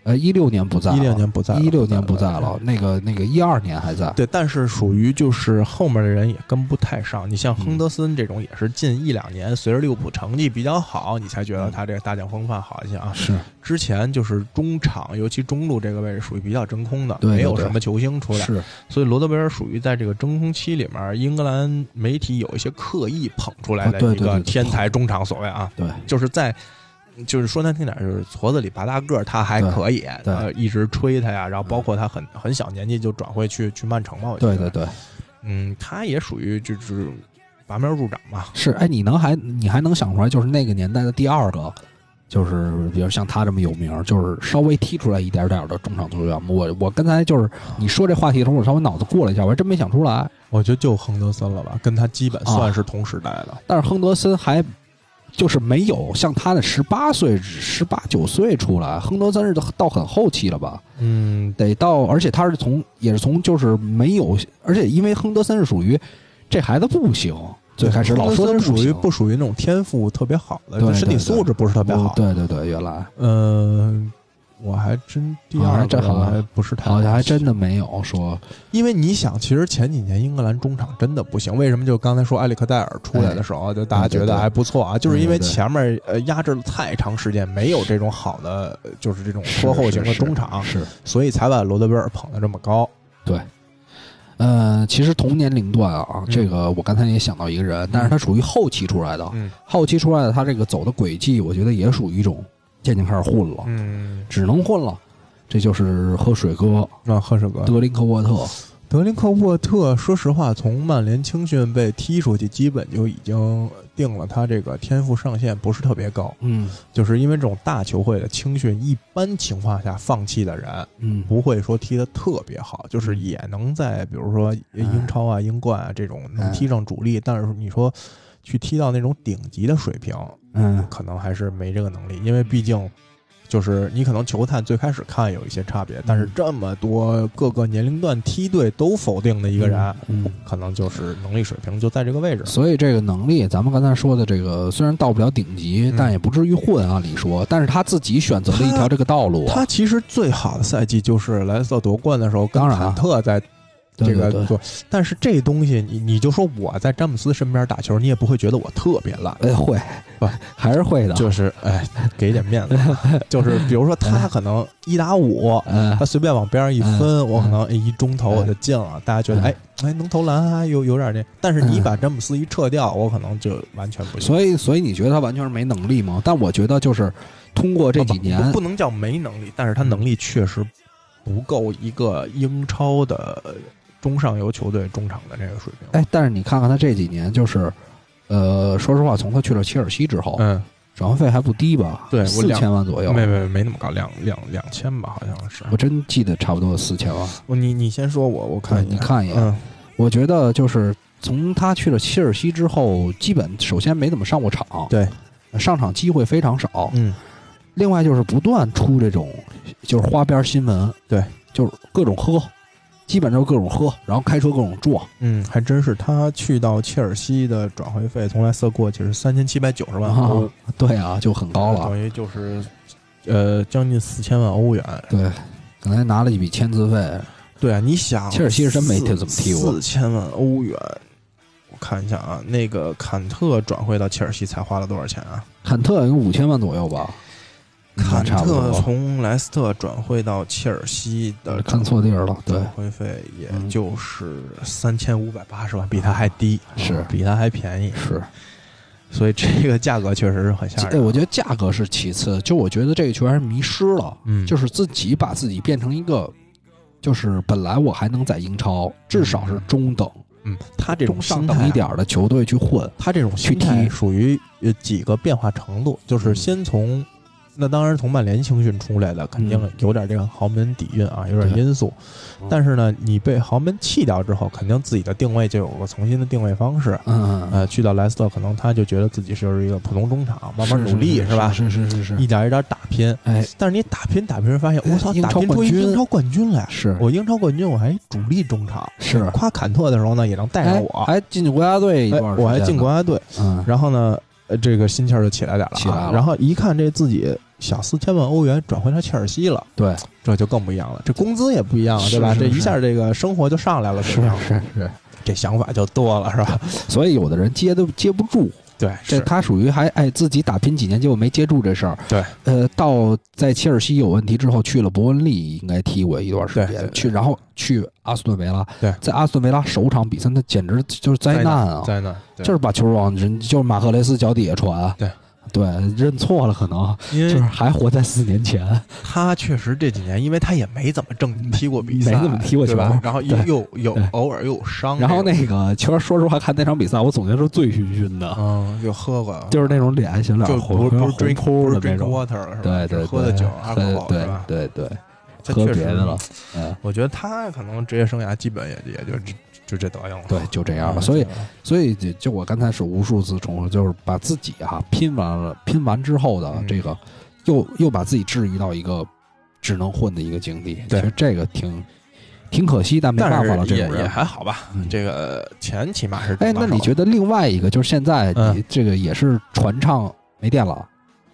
呃，一六年不在，一六年不在，一六年不在了了，。那个那个一二年还在。对，但是属于就是后面的人也跟不太上。你像亨德森这种，也是近一两年随着利物浦成绩比较好，你才觉得他这个大将风范好一些啊。是之前就是中场，尤其中路这个位置属于比较真空的，没有什么球星出来。是，所以罗德维尔属于在这个真空期里面，英格兰媒体有一些刻意捧出来的一个天才中场，所谓啊，对就是在。就是说难听点，就是矬子里拔大个儿，他还可以，一直吹他呀，然后包括他很很小年纪就转会去去曼城嘛，我记得对对对，嗯，他也属于就是拔苗助长嘛，是。哎，你能还你还能想出来，就是那个年代的第二个，就是比如像他这么有名，就是稍微踢出来一点点的中场球员？我我刚才就是你说这话题的时候，我稍微脑子过了一下，我还真没想出来。我觉得就亨德森了吧，跟他基本算是同时代的。但是亨德森还就是没有像他的十八岁、十八九岁出来，亨德森是到很后期了吧？嗯，得到，而且他是从也是从就是没有，而且因为亨德森是属于这孩子不行，最开始老说他他属于不属于那种天赋特别好的，对身体素质不是特别好。对对对，原来嗯，我还真第二个这好像还不是太好像还真的。没有说因为你想，其实前几年英格兰中场真的不行，为什么？就刚才说埃里克戴尔出来的时候，就大家觉得还不错啊，就是因为前面呃压制了太长时间，没有这种好的，呃就是这种拖后型的中场，是。是所以才把罗德威尔捧得这么高。对，呃，其实同年龄段啊，嗯这个我刚才也想到一个人，但是他属于后期出来的，嗯后期出来的他这个走的轨迹，我觉得也属于一种渐渐开始混了，嗯，只能混了。这就是喝水哥那喝水哥。德林克沃特，德林克沃特，说实话，从曼联青训被踢出去，基本就已经定了他这个天赋上限不是特别高，嗯。就是因为这种大球会的青训，一般情况下放弃的人嗯，不会说踢得特别好，就是也能在比如说英超啊、英冠啊这种能踢上主力，但是你说去踢到那种顶级的水平，嗯可能还是没这个能力，因为毕竟。就是你可能球探最开始看有一些差别，但是这么多各个年龄段梯队都否定的一个人，嗯。可能就是能力水平就在这个位置。所以这个能力，咱们刚才说的这个虽然到不了顶级，嗯但也不至于混，按理说，但是他自己选择了一条这个道路啊。他其实最好的赛季就是莱斯特夺冠的时候，跟当然坎特在这个做，但是这东西你你就说我在詹姆斯身边打球，你也不会觉得我特别烂。哎，会不还是会的，就是哎，给点面子，就是比如说他可能一打五，嗯他随便往边上一分，嗯我可能哎一中投我就进了，大家觉得嗯哎哎能投篮还有有点那，但是你把詹姆斯一撤掉，我可能就完全不行。所以所以你觉得他完全是没能力吗？但我觉得就是通过这几年不不不能叫没能力，但是他能力确实不够一个英超的中上游球队中场的这个水平。哎，但是你看看他这几年，就是，呃，说实话，从他去了切尔西之后，嗯，转会费还不低吧？对四两千万左右。没没没那么高，两两两千吧，好像是。我真记得差不多四千万。我你你先说我，我看你看一眼嗯我觉得就是从他去了切尔西之后，基本首先没怎么上过场，对，上场机会非常少。嗯另外就是不断出这种就是花边新闻，对，就是各种喝，基本就是各种喝，然后开车各种撞。嗯，还真是他去到切尔西的转会费从莱斯特过去是三千七百九十万欧，啊，对啊，就很高了。等于就是呃将近四千万欧元。对，刚才拿了一笔签字费。对啊，你想切尔西是真没四怎么踢过四千万欧元。我看一下啊，那个坎特转会到切尔西才花了多少钱啊？坎特有五千万左右吧，坎特。从莱斯特转会到切尔西的看错地儿了，对转，会费也嗯就是三千五百八十万，比他还低，是比他还便宜，是。所以这个价格确实是很吓哎，人。我觉得价格是其次，就我觉得这个球员迷失了，嗯就是自己把自己变成一个，就是本来我还能在英超，至少是中等、嗯，他这种上等一点儿的球队去混。他这种心去态踢属于呃几个变化程度，就是嗯先从。那当然，从曼联青训出来的，肯定嗯有点这个豪门底蕴啊，有点因素。嗯但是呢，你被豪门弃掉之后，肯定自己的定位就有个重新的定位方式。嗯，呃，去到莱斯特，可能他就觉得自己是一个普通中场，慢慢努力是吧？是是是是一点一点打拼。哎，但是你打拼打拼，发现我操，打拼出英超冠军来！是我英超冠军，我还主力中场。是夸坎特的时候呢，也能带上哎我。还进国家队我还进国家队，嗯，然后呢，呃，这个心气儿就起来点了啊。起来了然后一看这自己小四千万欧元转回到切尔西了，对，这就更不一样了。这工资也不一样了，对吧？这一下这个生活就上来了，是对吧是是，这想法就多了，是吧？所以有的人接都接不住，对，这他属于还哎自己打拼几年，结果没接住这事儿。对，呃，到在切尔西有问题之后，去了伯恩利，应该踢过一段时间，对去然后去阿斯顿维拉，对。在阿斯顿维拉首场比赛，那简直就是灾难啊！灾难，对。就是把球往人就是马赫雷斯脚底下传，对对，认错了，可能因为就是还活在四年前，他确实这几年，因为他也没怎么正经踢过比赛，没怎么踢过球吧？然后又又有偶尔又有伤，然后那个球，说实话，看那场比赛，我总觉得是醉醺醺的，嗯，又喝过，就是那种脸型脸就红不是不是红 drink，water 了，是吧？对对，喝的酒，阿对对吧？对对，喝这确实别的了，嗯，我觉得他可能职业生涯基本也也就就就这德行了。对，就这样嗯了。所以，所以就就我刚才是无数次重复，就是把自己哈、拼完了，拼完之后的嗯这个，又又把自己置于到一个只能混的一个境地。对其实这个挺挺可惜，但没办法了，这种人。还好吧嗯。这个钱起码是哎，那你觉得得另外一个就是现在这个也是传唱没电了？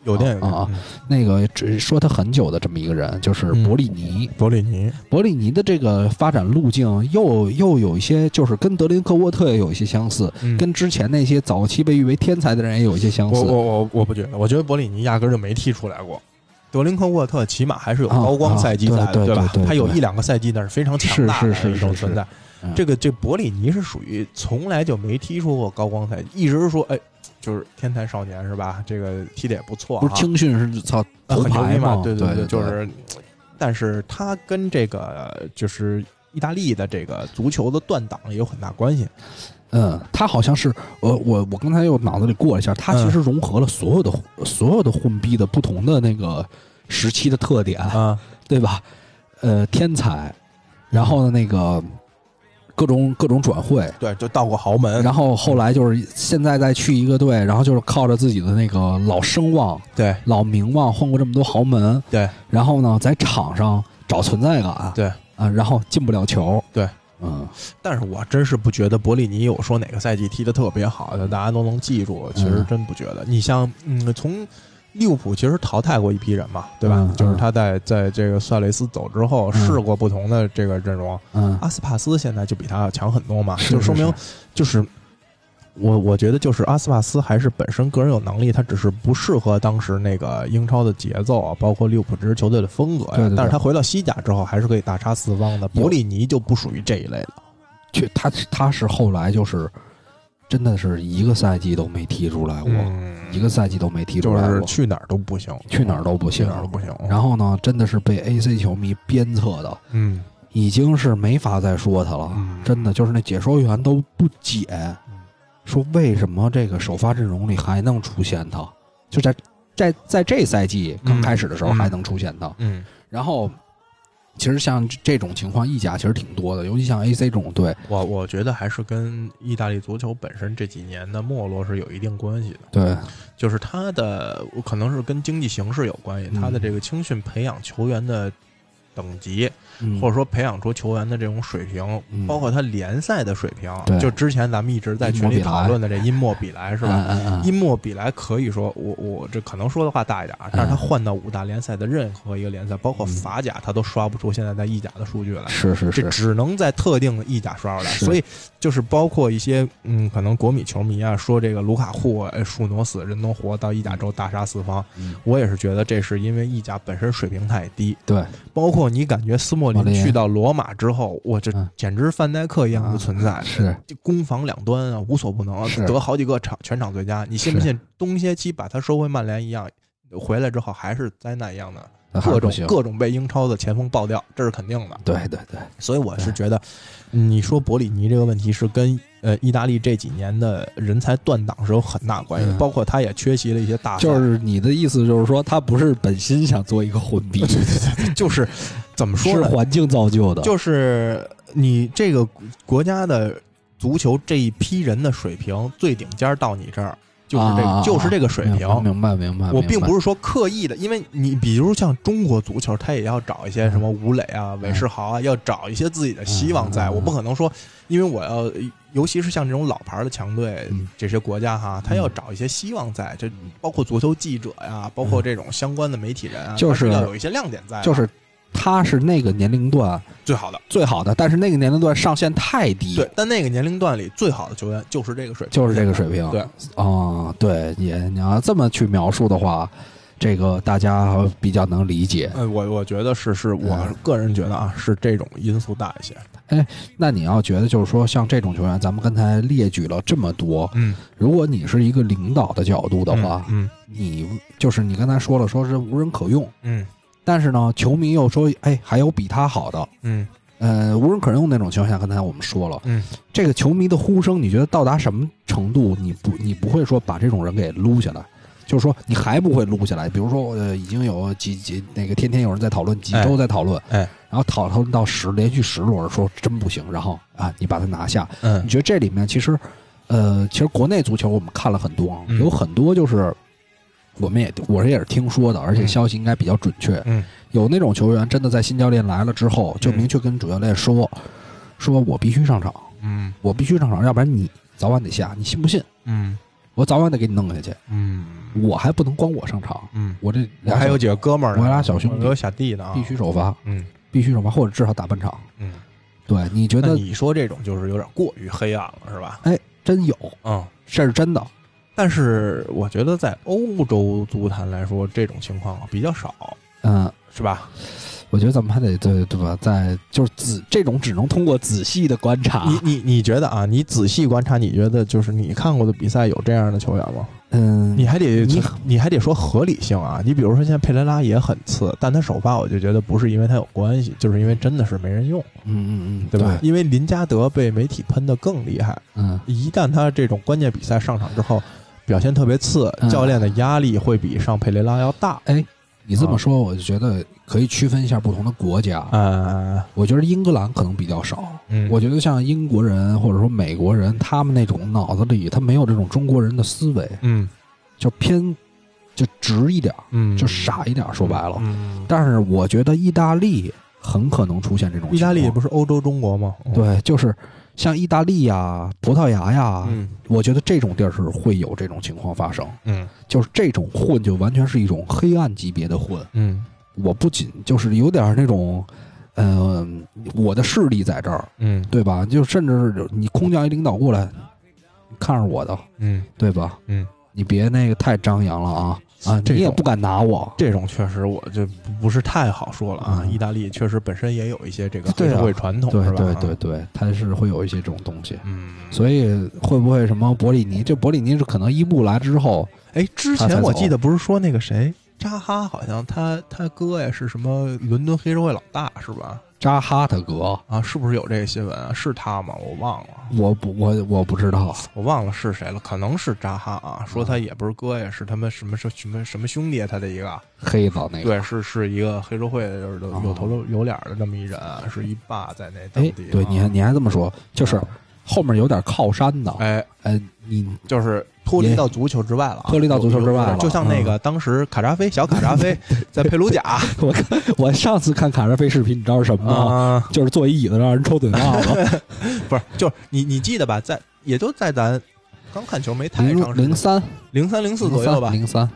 有电影啊那个只说他很久的这么一个人，就是嗯伯利尼。伯利尼，伯利尼的这个发展路径又又有一些，就是跟德林克沃特也有一些相似，嗯跟之前那些早期被誉为天才的人也有一些相似。我我我我不觉得，我觉得伯利尼压根儿就没踢出来过。德林克沃特起码还是有啊高光赛季在啊对吧对对？他有一两个赛季那是非常强大的是是是是一种存在。嗯这个这博里尼是属于从来就没踢出过高光彩，一直是说哎，就是天才少年是吧？这个踢的也不错、啊，不是青训是操啊头牌嘛？对对对，就是，但是他跟这个就是意大利的这个足球的断档也有很大关系。嗯，他好像是呃，我我刚才又脑子里过了一下，他其实融合了所有的、所有的混逼的不同的那个时期的特点，啊，对吧？呃，天才，然后呢那个各种各种转会。对，就到过豪门，然后后来就是现在再去一个队，然后就是靠着自己的那个老声望、对。老名望，混过这么多豪门，对。然后呢，在场上找存在感，对。啊，然后进不了球，对，嗯，但是我真是不觉得伯利尼有说哪个赛季踢得特别好的，大家都能记住。其实真不觉得。你像，嗯，从利物浦其实淘汰过一批人嘛，对吧？嗯就是他在在这个塞雷斯走之后，嗯试过不同的这个阵容。嗯阿斯帕斯现在就比他要强很多嘛，是就说明就是我我觉得就是阿斯帕斯还是本身个人有能力，他只是不适合当时那个英超的节奏啊，包括利物浦这支球队的风格呀。对对对但是他回到西甲之后，还是可以大杀四方的。有博里尼就不属于这一类的。去他他是后来就是真的是一个赛季都没踢出来过，嗯，一个赛季都没踢出来过，是去哪儿都不行，去哪儿都不行。去行哪儿都不行。然后呢，真的是被 AC 球迷鞭策的，嗯，已经是没法再说他了。嗯。真的就是那解说员都不解，说为什么这个首发阵容里还能出现他？就在在在这赛季刚开始的时候嗯还能出现他。嗯。然后，其实像这这种情况，意甲其实挺多的，尤其像 AC 这种队，我我觉得还是跟意大利足球本身这几年的没落是有一定关系的。对，就是他的可能是跟经济形势有关系，嗯它的这个青训培养球员的等级，嗯或者说培养出球员的这种水平，嗯包括他联赛的水平对。就之前咱们一直在群里讨论的这因莫比莱是吧？嗯嗯嗯，因莫比莱可以说，我我这可能说的话大一点啊，但是他换到五大联赛的任何一个联赛，包括嗯法甲，他都刷不出现在在意甲的数据来。是是是，这只能在特定的意甲刷出来，所以就是包括一些嗯，可能国米球迷啊说这个卢卡库哎树挪死人挪活到意甲之后大杀四方，嗯我也是觉得这是因为意甲本身水平太低，对，包括你感觉斯莫莫林。林去到罗马之后，我这嗯。简直范戴克一样的存在，是。攻防两端啊无所不能，是。得好几个场全场最佳，你信不信冬歇期把他收回曼联一样，回来之后还是灾难一样的。各种各种被英超的前锋爆掉，这是肯定的。对对对，所以我是觉得，你说博里尼这个问题是跟呃意大利这几年的人才断档是有很大关系的，嗯。包括他也缺席了一些大赛，就是你的意思就是说，他不是本心想做一个混逼，就是怎么说是呢？环境造就的，就是你这个国家的足球这一批人的水平最顶尖到你这儿，就是这个、啊就是这个水平。明白明白。我并不是是说刻意的，因为你比如像中国足球，他也要找一些什么吴磊啊、韦世豪啊，要找一些自己的希望在。我不可能说，因为我要，尤其是像这种老牌的强队嗯，这些国家哈，他要找一些希望在，这包括足球记者呀，包括这种相关的媒体人啊，就是要有一些亮点在的，就是他是那个年龄段最好的。最好的，但是那个年龄段上限太低，对，，但那个年龄段里最好的球员就是这个水平，就是这个水平。对，啊，对，也你要这么去描述的话，这个大家比较能理解。哎，我我觉得是是我嗯个人觉得啊，是这种因素大一些。哎那你要觉得就是说，像这种球员，咱们刚才列举了这么多，嗯如果你是一个领导的角度的话，嗯你就是你刚才说了，说是无人可用，嗯但是呢，球迷又说，哎，还有比他好的。嗯。呃，无人可用那种情况下，刚才我们说了，嗯，这个球迷的呼声，你觉得到达什么程度，你不你不会说把这种人给撸下来，就是说你还不会撸下来。比如说，呃，已经有几几那个天天有人在讨论，几周在讨论，哎，然后讨论到十连续十轮，说真不行，然后啊，你把他拿下。嗯。你觉得这里面其实，呃，其实国内足球我们看了很多有很多就是我们也我也是听说的，而且嗯消息应该比较准确。嗯有那种球员真的在新教练来了之后，就嗯明确跟主教练说，说我必须上场，嗯我必须上场，要不然你早晚得下，你信不信？嗯我早晚得给你弄下去，嗯我还不能光我上场，嗯，我这还有几个哥们儿，我俩小兄弟我有小弟呢啊，必须首发，嗯必须首发，或者至少打半场。嗯。对，你觉得你说这种就是有点过于黑暗了，是吧？哎真有？嗯。这是真的。但是我觉得在欧洲足坛来说，这种情况比较少，嗯，是吧？我觉得咱们还得对对吧？在就是仔这种只能通过仔细的观察。你你你觉得啊？你仔细观察，你觉得就是你看过的比赛有这样的球员吗？嗯，你还得你你还得说合理性啊！你比如说现在佩雷拉也很次，但他首发我就觉得不是因为他有关系，就是因为真的是没人用，嗯嗯嗯，对吧？因为林加德被媒体喷的更厉害，嗯，一旦他这种关键比赛上场之后，表现特别次，嗯教练的压力会比上佩雷拉要大。哎你这么说，我就觉得可以区分一下不同的国家。嗯，我觉得英格兰可能比较少。嗯，我觉得像英国人或者说美国人，他们那种脑子里他没有这种中国人的思维，嗯就偏就直一点儿，嗯就傻一点儿。说白了，嗯，但是我觉得意大利很可能出现这种情况。意大利不是欧洲中国吗？嗯，对，就是像意大利呀、葡萄牙呀，嗯我觉得这种地儿是会有这种情况发生，嗯就是这种混就完全是一种黑暗级别的混。嗯我不仅就是有点那种，嗯、我的势力在这儿，嗯对吧？就甚至是你空降一领导过来，看着我的，嗯对吧？嗯，你别那个太张扬了啊啊！你也不敢拿我，这种确实我就不不是太好说了啊。嗯意大利确实本身也有一些这个黑社会传统，对是吧？对对，对，它是会有一些这种东西。嗯。所以会不会什么博里尼？这博里尼是可能伊布来之后，哎，之前我记得不是说那个谁扎哈，好像他他哥呀是什么伦敦黑社会老大是吧？扎哈他哥，啊，是不是有这个新闻啊？是他吗？我忘了，我不我我不知道，我忘了是谁了，可能是扎哈啊。说他也不是哥呀，是他们什么什什么什么兄弟，他的一个黑子那个。对，是是一个黑社会的，就是哦有头有脸的这么一人，是一霸在那当哎地。，对，啊你还你还这么说，就是啊后面有点靠山的，哎，哎，你就是脱离到足球之外了啊，脱离到足球之外了就像那个当时卡扎菲小卡扎菲在佩鲁贾 我看我上次看卡扎菲视频，你知道是什么吗？啊，就是坐一椅子让人抽嘴巴子。不是，就是你你记得吧？在也就在咱刚看球没太长零时间，零三零三零四左右吧。零三，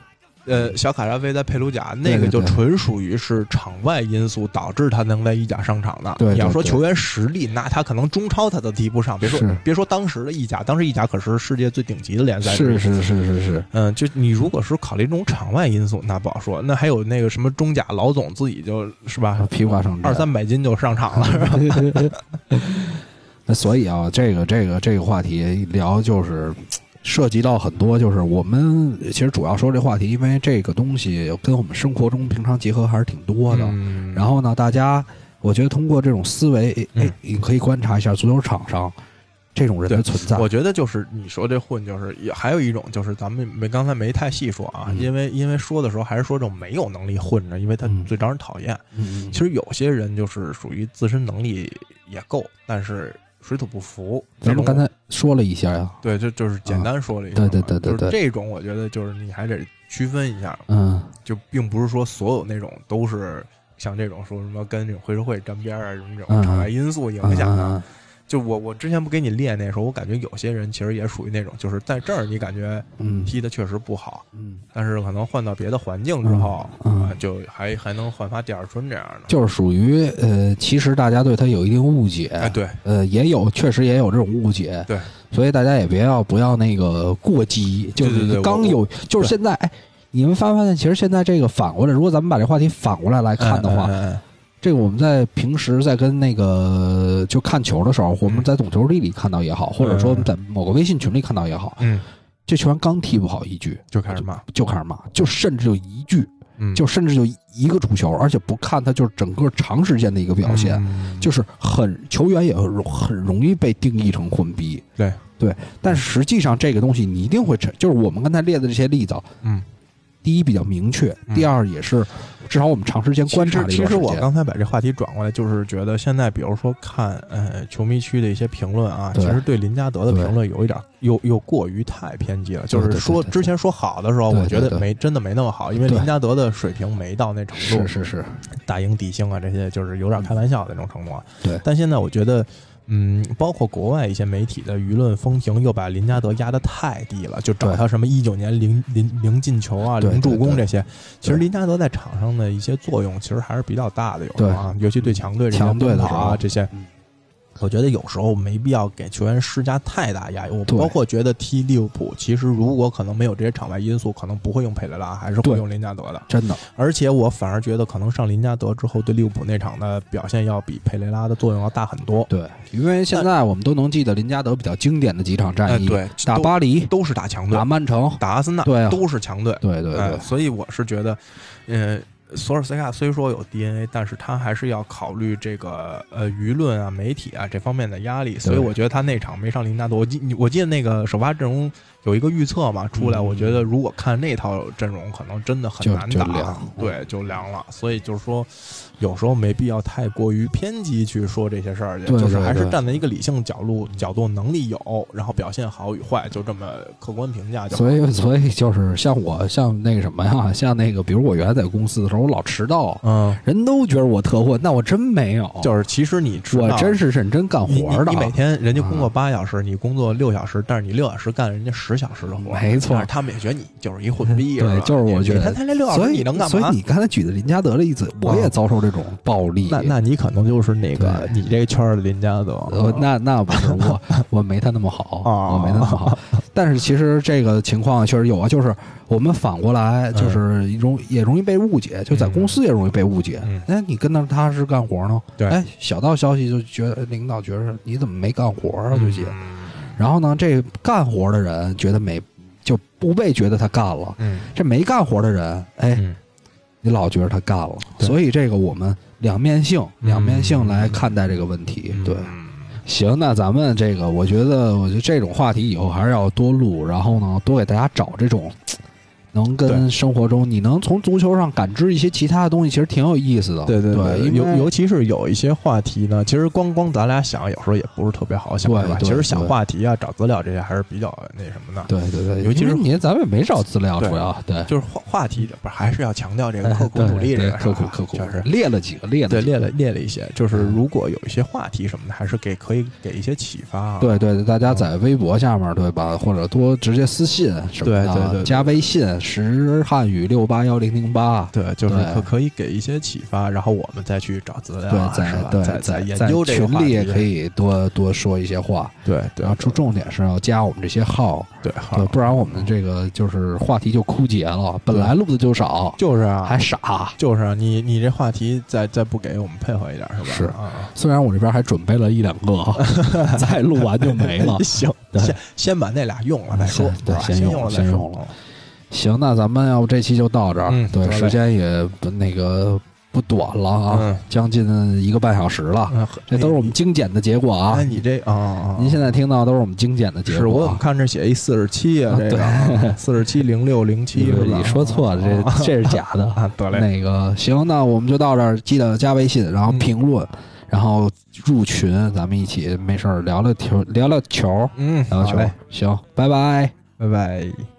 呃，小卡扎菲在佩鲁贾那个就纯属于是场外因素导致他能在意甲上场的。对对你要说球员实力，那他可能中超他都提不上。别说别说当时的意甲，当时意甲可是世界最顶级的联赛。是。是是是是，嗯，就你如果是考虑这种场外因素，那不好说。那还有那个什么中甲老总自己就是吧，披挂上阵二三百斤就上场了，是吧？那所以啊，这个这个这个话题聊就是涉及到很多，就是我们其实主要说这话题，因为这个东西跟我们生活中平常结合还是挺多的。嗯然后呢，大家我觉得通过这种思维，哎嗯，你可以观察一下足球场上这种人的存在。我觉得就是你说这混，就是也还有一种就是咱们没刚才没太细说啊，嗯因为因为说的时候还是说这种没有能力混着，因为他嗯最招人讨厌。嗯，其实有些人就是属于自身能力也够，但是水土不服。咱们刚才说了一下呀，对，就就是简单说了一下嘛、对对对对就是对这种我觉得就是你还得区分一下，嗯就并不是说所有那种都是像这种说什么跟这种黑社会沾边啊，什么这嗯种场外因素影响的。嗯嗯就我我之前不给你列那时候，我感觉有些人其实也属于那种，就是在这儿你感觉嗯。踢的确实不好，嗯，但是可能换到别的环境之后，嗯就还还能焕发第二春这样的。就是属于呃，其实大家对他有一定误解，哎，对。呃，也有确实也有这种误解，对，所以大家也别要不要那个过激，就是刚有，就是现在，哎，你们发没发现，其实现在这个反过来，如果咱们把这话题反过来来看的话，这个我们在平时在跟那个就看球的时候，我们在懂球帝里看到也好，或者说在某个微信群里看到也好，嗯，这球员刚踢不好一局就开始骂，就开始骂，就甚至就一句，嗯，就甚至就一个主球，而且不看他就是整个长时间的一个表现，嗯就是很球员也容很容易被定义成混逼。对对，但是实际上这个东西你一定会产，就是我们刚才列的这些例子，嗯。第一比较明确，嗯第二也是至少我们长时间观察其实。我刚才把这话题转过来，就是觉得现在比如说看呃球迷区的一些评论啊，其实对林加德的评论有一点又又过于太偏激了。就是说之前说好的时候，我觉得没真的没那么好，因为林加德的水平没到那程度，是是是，大英帝星啊这些就是有点开玩笑的那种程度啊。对但现在我觉得。嗯，包括国外一些媒体的舆论风评又把林加德压得太低了，就找他什么一九年零零零进球啊、零助攻对对这些。其实林加德在场上的一些作用，其实还是比较大的，有时对候啊，尤其对强队这些强队啊这些嗯。我觉得有时候没必要给球员施加太大压力。我对包括觉得踢利物浦，其实如果可能没有这些场外因素，可能不会用佩雷拉，还是会用林加德的。真的，而且我反而觉得，可能上林加德之后，对利物浦那场的表现要比佩雷拉的作用要大很多。对，因为现在我们都能记得林加德比较经典的几场哎，战役，对，打巴黎、都是打强队打，曼城，打阿森纳，对啊都是强队。哎对对对，所以我是觉得，呃，索尔斯克亚虽说有 DNA，但是他还是要考虑这个呃舆论啊、媒体啊这方面的压力。所以我觉得他那场没上林纳德，我记我记得那个首发阵容有一个预测嘛出来，嗯我觉得如果看那套阵容，可能真的很难打，对，就凉了。所以就是说，有时候没必要太过于偏激去说这些事儿去，就是还是站在一个理性角度角度，能力有，然后表现好与坏，就这么客观评价就好。所以所以就是像我像那个什么呀，像那个比如我原来在公司的时候，我老迟到，嗯，人都觉得我特混，那我真没有，就是其实你知道我真是认真干活的。你你每天人家工作啊八小时，你工作六小时，但是你六小时干人家十小时的活，没错他们也觉得你就是一混逼，对就是我觉得他他这六小所以时你能干嘛？所以你刚才举的林加德的例子，我也遭受这种暴力。那那你可能就是那个你这圈的林加德，呃，那那不是我，我没他那么好，哦我没他那么好。但是其实这个情况确实有啊，就是我们反过来，就是容也容易被误解，就在公司也容易被误解嗯。哎，你跟那他是干活呢？对哎，小道消息就觉得领导觉得你怎么没干活啊？最近，嗯然后呢，这干活的人觉得没就不被觉得他干了，嗯这没干活的人，哎，嗯你老觉得他干了。所以这个我们两面性，嗯两面性来看待这个问题。对。嗯行，那咱们这个，我觉得，我觉得这种话题以后还是要多录，然后呢，多给大家找这种能跟生活中你能从足球上感知一些其他的东西，其实挺有意思的。对对对，尤尤其是有一些话题呢，其实光光咱俩想，有时候也不是特别好想，对是吧？对其实想话题啊、找资料这些还是比较那什么的。对对对，尤其是你咱们也没找资料，主要对就是话话题，不是还是要强调这个哎 刻苦努力这对个，刻苦刻苦，就是列了几个，列了对列了列了一些，就是嗯。如果有一些话题什么的，还是给可以给一些启发啊。对对对，大家在微博下面对吧，或者多直接私信什么的，对对对对。加微信时汉语六八幺零零八，对，就是可可以给一些启发，然后我们再去找资料对，啊，在是吧？对再研究这个群里也可。以多多说一些话，对对，然后重重点是要加我们这些号，对，对，好，不然我们这个就是话题就枯竭了。本来录的就少，就是啊，还傻。就是啊，你你这话题再再不给我们配合一点是吧？是。啊，虽然我这边还准备了一两个，再录完就没了。行，对。先先把那俩用了再说先，对先用了再说。先用了行，那咱们要不这期就到这儿。对，嗯得嘞时间也不那个不短了啊，嗯将近一个半小时了。嗯这都是我们精简的结果啊哎，。你这啊啊，您现在听到都是我们精简的结果是我看这写一四十七啊？啊这个四十七零六零七 你说错了，啊这这是假的。啊，得嘞，那个行，那我们就到这儿，记得加微信，然后嗯评论，然后入群，咱们一起没事儿聊聊球，聊聊球，嗯，聊聊球，。行，拜拜。拜拜。